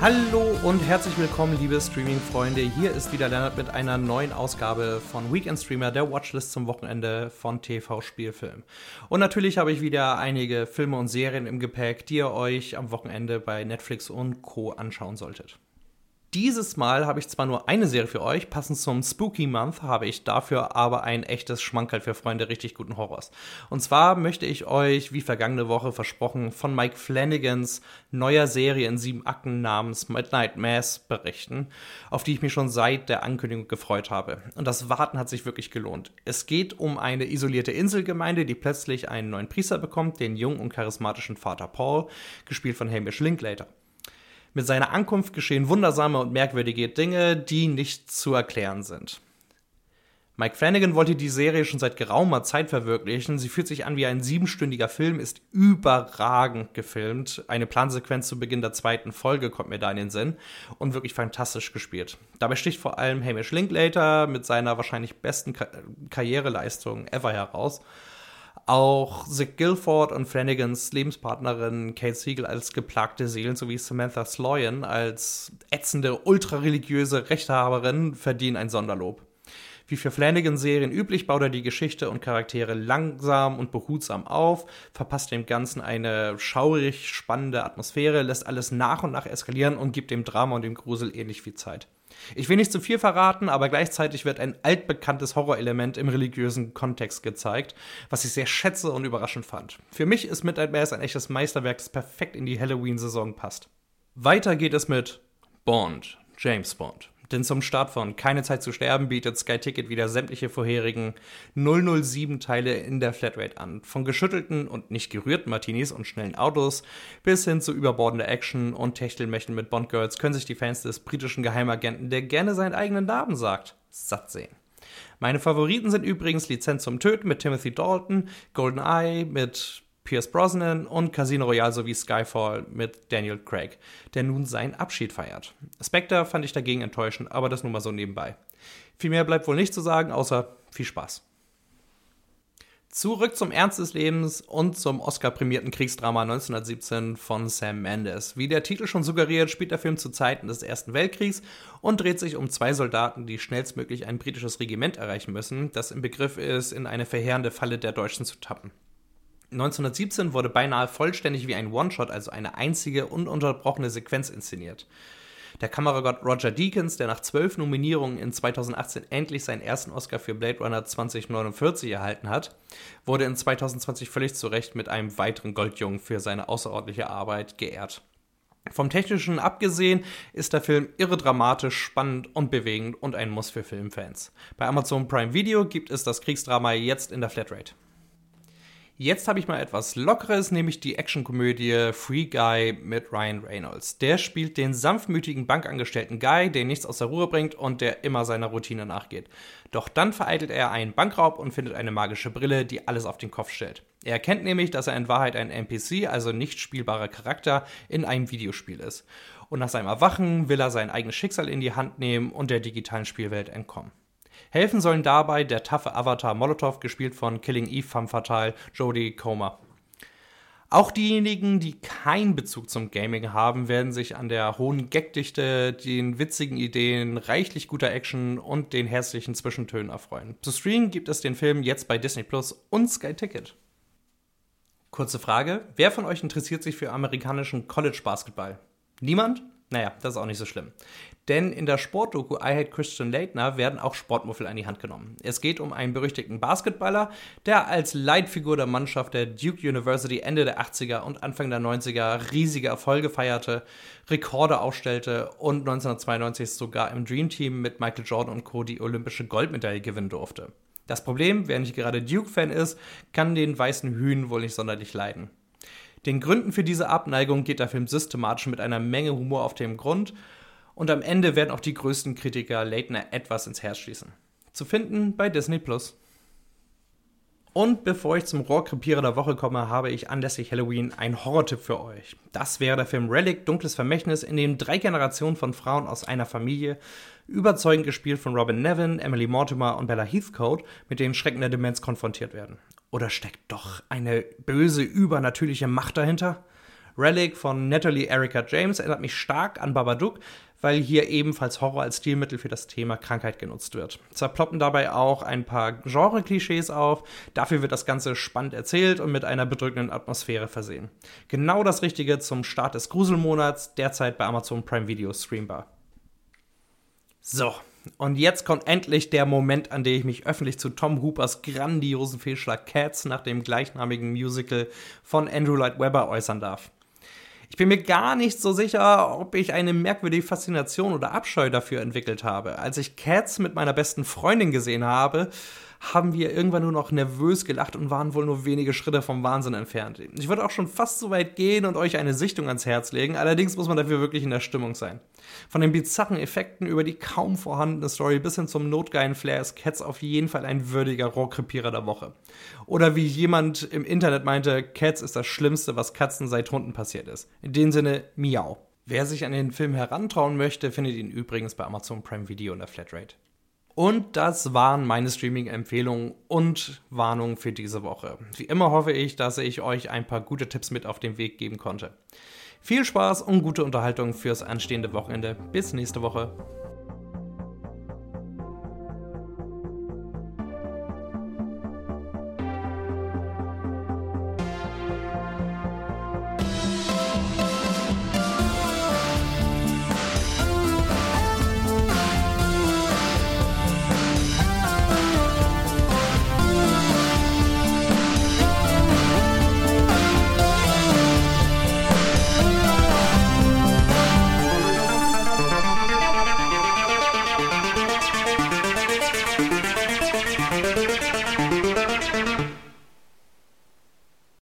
Hallo und herzlich willkommen, liebe Streaming-Freunde. Hier ist wieder Lennart mit einer neuen Ausgabe von Weekend Streamer, der Watchlist zum Wochenende von TV Spielfilm. Und natürlich habe ich wieder einige Filme und Serien im Gepäck, die ihr euch am Wochenende bei Netflix und Co. anschauen solltet. Dieses Mal habe ich zwar nur eine Serie für euch, passend zum Spooky Month habe ich dafür aber ein echtes Schmankerl für Freunde richtig guten Horrors. Und zwar möchte ich euch, wie vergangene Woche versprochen, von Mike Flanagans neuer Serie in sieben Akten namens Midnight Mass berichten, auf die ich mich schon seit der Ankündigung gefreut habe. Und das Warten hat sich wirklich gelohnt. Es geht um eine isolierte Inselgemeinde, die plötzlich einen neuen Priester bekommt, den jungen und charismatischen Vater Paul, gespielt von Hamish Linklater. Mit seiner Ankunft geschehen wundersame und merkwürdige Dinge, die nicht zu erklären sind. Mike Flanagan wollte die Serie schon seit geraumer Zeit verwirklichen. Sie fühlt sich an wie ein siebenstündiger Film, ist überragend gefilmt. Eine Plansequenz zu Beginn der zweiten Folge kommt mir da in den Sinn und wirklich fantastisch gespielt. Dabei sticht vor allem Hamish Linklater mit seiner wahrscheinlich besten Ka Karriereleistung ever heraus. Auch Zig Guilford und Flanagans Lebenspartnerin Kate Siegel als geplagte Seelen sowie Samantha Sloyan als ätzende, ultrareligiöse Rechthaberin verdienen ein Sonderlob. Wie für Flanagan-Serien üblich baut er die Geschichte und Charaktere langsam und behutsam auf, verpasst dem Ganzen eine schaurig spannende Atmosphäre, lässt alles nach und nach eskalieren und gibt dem Drama und dem Grusel ähnlich viel Zeit. Ich will nicht zu viel verraten, aber gleichzeitig wird ein altbekanntes Horrorelement im religiösen Kontext gezeigt, was ich sehr schätze und überraschend fand. Für mich ist Midnight Mass ein echtes Meisterwerk, das perfekt in die Halloween-Saison passt. Weiter geht es mit Bond, James Bond. Denn zum Start von Keine Zeit zu sterben bietet Sky Ticket wieder sämtliche vorherigen 007-Teile in der Flatrate an. Von geschüttelten und nicht gerührten Martinis und schnellen Autos bis hin zu überbordender Action und Techtelmächten mit Bond-Girls können sich die Fans des britischen Geheimagenten, der gerne seinen eigenen Namen sagt, satt sehen. Meine Favoriten sind übrigens Lizenz zum Töten mit Timothy Dalton, GoldenEye mit Pierce Brosnan und Casino Royale sowie Skyfall mit Daniel Craig, der nun seinen Abschied feiert. Spectre fand ich dagegen enttäuschend, aber das nur mal so nebenbei. Viel mehr bleibt wohl nicht zu sagen, außer viel Spaß. Zurück zum Ernst des Lebens und zum Oscar-prämierten Kriegsdrama 1917 von Sam Mendes. Wie der Titel schon suggeriert, spielt der Film zu Zeiten des Ersten Weltkriegs und dreht sich um zwei Soldaten, die schnellstmöglich ein britisches Regiment erreichen müssen, das im Begriff ist, in eine verheerende Falle der Deutschen zu tappen. 1917 wurde beinahe vollständig wie ein One-Shot, also eine einzige ununterbrochene Sequenz inszeniert. Der Kameragott Roger Deakins, der nach zwölf Nominierungen in 2018 endlich seinen ersten Oscar für Blade Runner 2049 erhalten hat, wurde in 2020 völlig zu Recht mit einem weiteren Goldjungen für seine außerordentliche Arbeit geehrt. Vom Technischen abgesehen ist der Film irre dramatisch, spannend und bewegend und ein Muss für Filmfans. Bei Amazon Prime Video gibt es das Kriegsdrama jetzt in der Flatrate. Jetzt habe ich mal etwas Lockeres, nämlich die Actionkomödie Free Guy mit Ryan Reynolds. Der spielt den sanftmütigen Bankangestellten Guy, der nichts aus der Ruhe bringt und der immer seiner Routine nachgeht. Doch dann vereitelt er einen Bankraub und findet eine magische Brille, die alles auf den Kopf stellt. Er erkennt nämlich, dass er in Wahrheit ein NPC, also nicht spielbarer Charakter, in einem Videospiel ist. Und nach seinem Erwachen will er sein eigenes Schicksal in die Hand nehmen und der digitalen Spielwelt entkommen. Helfen sollen dabei der taffe Avatar Molotov, gespielt von Killing Eve Femme Fatale, Jodie Comer. Auch diejenigen, die keinen Bezug zum Gaming haben, werden sich an der hohen Gagdichte, den witzigen Ideen, reichlich guter Action und den herzlichen Zwischentönen erfreuen. Zu streamen gibt es den Film jetzt bei Disney Plus und Sky Ticket. Kurze Frage: Wer von euch interessiert sich für amerikanischen College Basketball? Niemand? Naja, das ist auch nicht so schlimm. Denn in der Sportdoku I Hate Christian Leitner werden auch Sportmuffel an die Hand genommen. Es geht um einen berüchtigten Basketballer, der als Leitfigur der Mannschaft der Duke University Ende der 80er und Anfang der 90er riesige Erfolge feierte, Rekorde aufstellte und 1992 sogar im Dream Team mit Michael Jordan und Co. die olympische Goldmedaille gewinnen durfte. Das Problem, wer nicht gerade Duke-Fan ist, kann den weißen Hühn wohl nicht sonderlich leiden. Den Gründen für diese Abneigung geht der Film systematisch mit einer Menge Humor auf den Grund und am Ende werden auch die größten Kritiker Leitner etwas ins Herz schließen. Zu finden bei Disney Plus. Und bevor ich zum Rohrkrepierer der Woche komme, habe ich anlässlich Halloween einen Horrortipp für euch. Das wäre der Film Relic, Dunkles Vermächtnis, in dem drei Generationen von Frauen aus einer Familie, überzeugend gespielt von Robin Nevin, Emily Mortimer und Bella Heathcote, mit den Schrecken der Demenz konfrontiert werden. Oder steckt doch eine böse, übernatürliche Macht dahinter? Relic von Natalie Erica James erinnert mich stark an Babadook, weil hier ebenfalls Horror als Stilmittel für das Thema Krankheit genutzt wird. Zwar ploppen dabei auch ein paar Genre-Klischees auf, dafür wird das Ganze spannend erzählt und mit einer bedrückenden Atmosphäre versehen. Genau das Richtige zum Start des Gruselmonats, derzeit bei Amazon Prime Video streambar. So, und jetzt kommt endlich der Moment, an dem ich mich öffentlich zu Tom Hoopers grandiosen Fehlschlag Cats nach dem gleichnamigen Musical von Andrew Lloyd Webber äußern darf. Ich bin mir gar nicht so sicher, ob ich eine merkwürdige Faszination oder Abscheu dafür entwickelt habe. Als ich Cats mit meiner besten Freundin gesehen habe, haben wir irgendwann nur noch nervös gelacht und waren wohl nur wenige Schritte vom Wahnsinn entfernt. Ich würde auch schon fast so weit gehen und euch eine Sichtung ans Herz legen, allerdings muss man dafür wirklich in der Stimmung sein. Von den bizarren Effekten über die kaum vorhandene Story bis hin zum notgeilen Flair ist Cats auf jeden Fall ein würdiger Rohrkrepierer der Woche. Oder wie jemand im Internet meinte, Cats ist das Schlimmste, was Katzen seit Hunden passiert ist. In dem Sinne, miau. Wer sich an den Film herantrauen möchte, findet ihn übrigens bei Amazon Prime Video in der Flatrate. Und das waren meine Streaming-Empfehlungen und Warnungen für diese Woche. Wie immer hoffe ich, dass ich euch ein paar gute Tipps mit auf den Weg geben konnte. Viel Spaß und gute Unterhaltung fürs anstehende Wochenende. Bis nächste Woche.